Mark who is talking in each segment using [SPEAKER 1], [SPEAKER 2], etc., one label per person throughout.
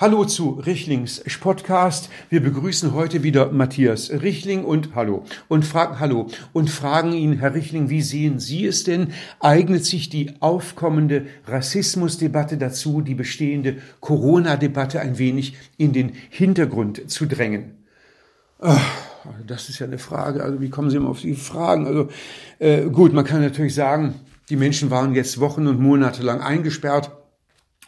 [SPEAKER 1] Hallo zu Richlings Podcast. Wir begrüßen heute wieder Matthias Richling und hallo und fragen hallo und fragen ihn, Herr Richling, wie sehen Sie es denn? Eignet sich die aufkommende Rassismusdebatte dazu, die bestehende Corona-Debatte ein wenig in den Hintergrund zu drängen? Ach, das ist ja eine Frage. Also wie kommen Sie immer auf die Fragen? Also äh, gut, man kann natürlich sagen, die Menschen waren jetzt Wochen und Monate lang eingesperrt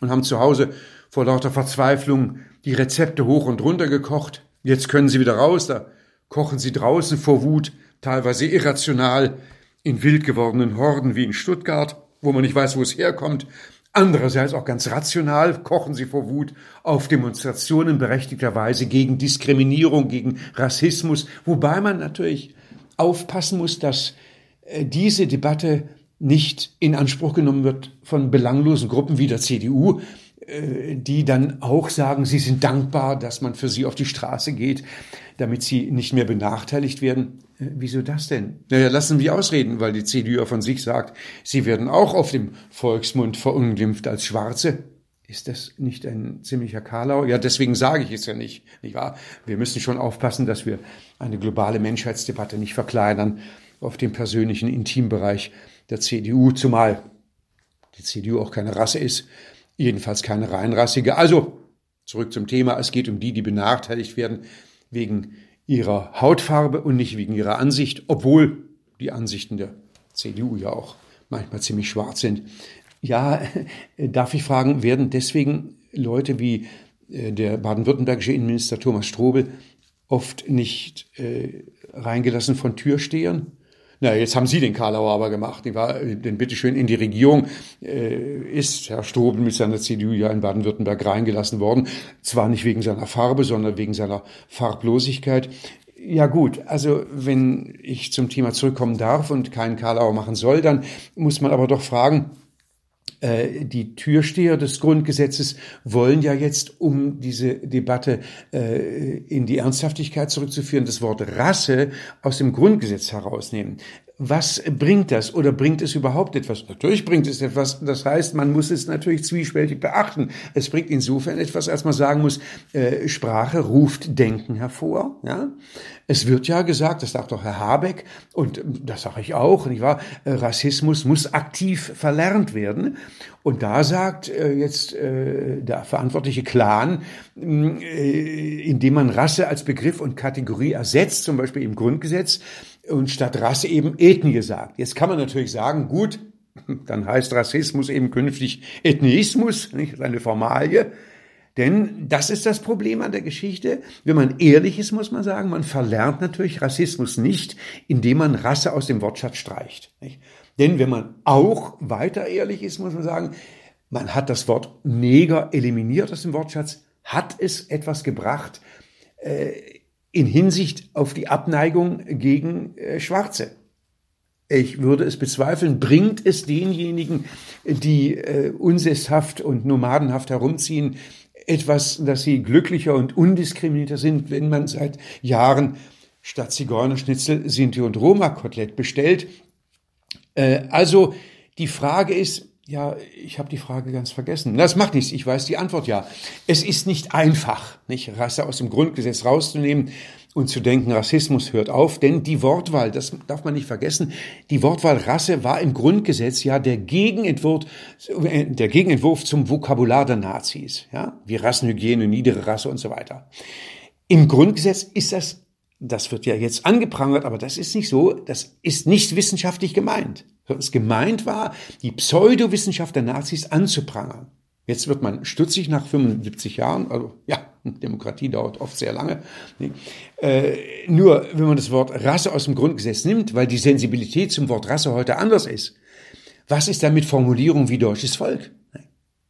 [SPEAKER 1] und haben zu Hause vor lauter Verzweiflung die Rezepte hoch und runter gekocht. Jetzt können sie wieder raus, da kochen sie draußen vor Wut, teilweise irrational, in wild gewordenen Horden wie in Stuttgart, wo man nicht weiß, wo es herkommt. Andererseits auch ganz rational kochen sie vor Wut auf Demonstrationen berechtigterweise gegen Diskriminierung, gegen Rassismus, wobei man natürlich aufpassen muss, dass äh, diese Debatte nicht in Anspruch genommen wird von belanglosen Gruppen wie der CDU, äh, die dann auch sagen, sie sind dankbar, dass man für sie auf die Straße geht, damit sie nicht mehr benachteiligt werden. Äh, wieso das denn? Naja, lassen wir ausreden, weil die CDU ja von sich sagt, sie werden auch auf dem Volksmund verunglimpft als Schwarze. Ist das nicht ein ziemlicher Karlau? Ja, deswegen sage ich es ja nicht, nicht wahr? Wir müssen schon aufpassen, dass wir eine globale Menschheitsdebatte nicht verkleinern auf dem persönlichen Intimbereich der CDU, zumal die CDU auch keine Rasse ist, jedenfalls keine reinrassige. Also zurück zum Thema, es geht um die, die benachteiligt werden wegen ihrer Hautfarbe und nicht wegen ihrer Ansicht, obwohl die Ansichten der CDU ja auch manchmal ziemlich schwarz sind. Ja, darf ich fragen, werden deswegen Leute wie äh, der baden-württembergische Innenminister Thomas Strobel oft nicht äh, reingelassen von Türstehern? Na, jetzt haben Sie den Karlauer aber gemacht. Die war, denn bitteschön in die Regierung äh, ist Herr Strobel mit seiner CDU ja in Baden-Württemberg reingelassen worden. Zwar nicht wegen seiner Farbe, sondern wegen seiner Farblosigkeit. Ja gut, also wenn ich zum Thema zurückkommen darf und keinen Karlauer machen soll, dann muss man aber doch fragen, äh, die Türsteher des Grundgesetzes wollen ja jetzt, um diese Debatte äh, in die Ernsthaftigkeit zurückzuführen, das Wort Rasse aus dem Grundgesetz herausnehmen. Was bringt das oder bringt es überhaupt etwas? Natürlich bringt es etwas. Das heißt, man muss es natürlich zwiespältig beachten. Es bringt insofern etwas, als man sagen muss, äh, Sprache ruft Denken hervor. Ja? Es wird ja gesagt, das sagt auch Herr Habeck und das sage ich auch, nicht wahr? Äh, Rassismus muss aktiv verlernt werden. Und da sagt äh, jetzt der verantwortliche Clan, äh, indem man Rasse als Begriff und Kategorie ersetzt, zum Beispiel im Grundgesetz, und statt Rasse eben Ethnie sagt. Jetzt kann man natürlich sagen, gut, dann heißt Rassismus eben künftig Ethnismus, nicht eine Formalie. Denn das ist das Problem an der Geschichte. Wenn man ehrlich ist, muss man sagen, man verlernt natürlich Rassismus nicht, indem man Rasse aus dem Wortschatz streicht. Nicht? Denn wenn man auch weiter ehrlich ist, muss man sagen, man hat das Wort Neger eliminiert aus dem Wortschatz. Hat es etwas gebracht? Äh, in Hinsicht auf die Abneigung gegen äh, Schwarze. Ich würde es bezweifeln, bringt es denjenigen, die äh, unsesshaft und nomadenhaft herumziehen, etwas, dass sie glücklicher und undiskriminierter sind, wenn man seit Jahren statt Zigeunerschnitzel Sinti und Roma-Kotelett bestellt. Äh, also die Frage ist, ja, ich habe die Frage ganz vergessen. Das macht nichts, ich weiß die Antwort ja. Es ist nicht einfach, nicht Rasse aus dem Grundgesetz rauszunehmen und zu denken, Rassismus hört auf, denn die Wortwahl, das darf man nicht vergessen, die Wortwahl Rasse war im Grundgesetz ja der Gegenentwurf, der Gegenentwurf zum Vokabular der Nazis, ja, wie Rassenhygiene, niedere Rasse und so weiter. Im Grundgesetz ist das, das wird ja jetzt angeprangert, aber das ist nicht so, das ist nicht wissenschaftlich gemeint es gemeint war, die Pseudowissenschaft der Nazis anzuprangern. Jetzt wird man stutzig nach 75 Jahren, also ja, Demokratie dauert oft sehr lange. Äh, nur wenn man das Wort Rasse aus dem Grundgesetz nimmt, weil die Sensibilität zum Wort Rasse heute anders ist, was ist dann mit Formulierungen wie deutsches Volk?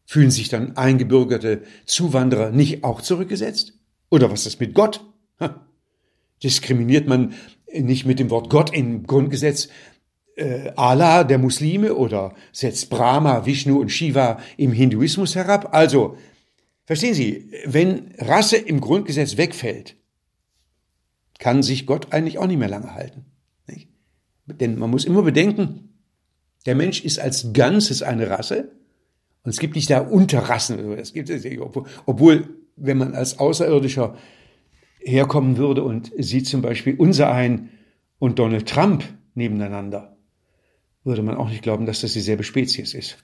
[SPEAKER 1] Fühlen sich dann eingebürgerte Zuwanderer nicht auch zurückgesetzt? Oder was ist mit Gott? Diskriminiert man nicht mit dem Wort Gott im Grundgesetz, äh, Allah der Muslime oder setzt Brahma, Vishnu und Shiva im Hinduismus herab. Also, verstehen Sie, wenn Rasse im Grundgesetz wegfällt, kann sich Gott eigentlich auch nicht mehr lange halten. Nicht? Denn man muss immer bedenken, der Mensch ist als Ganzes eine Rasse und es gibt nicht da Unterrassen. Es gibt, obwohl wenn man als Außerirdischer herkommen würde und sieht zum Beispiel unser ein und Donald Trump nebeneinander, würde man auch nicht glauben, dass das dieselbe Spezies ist.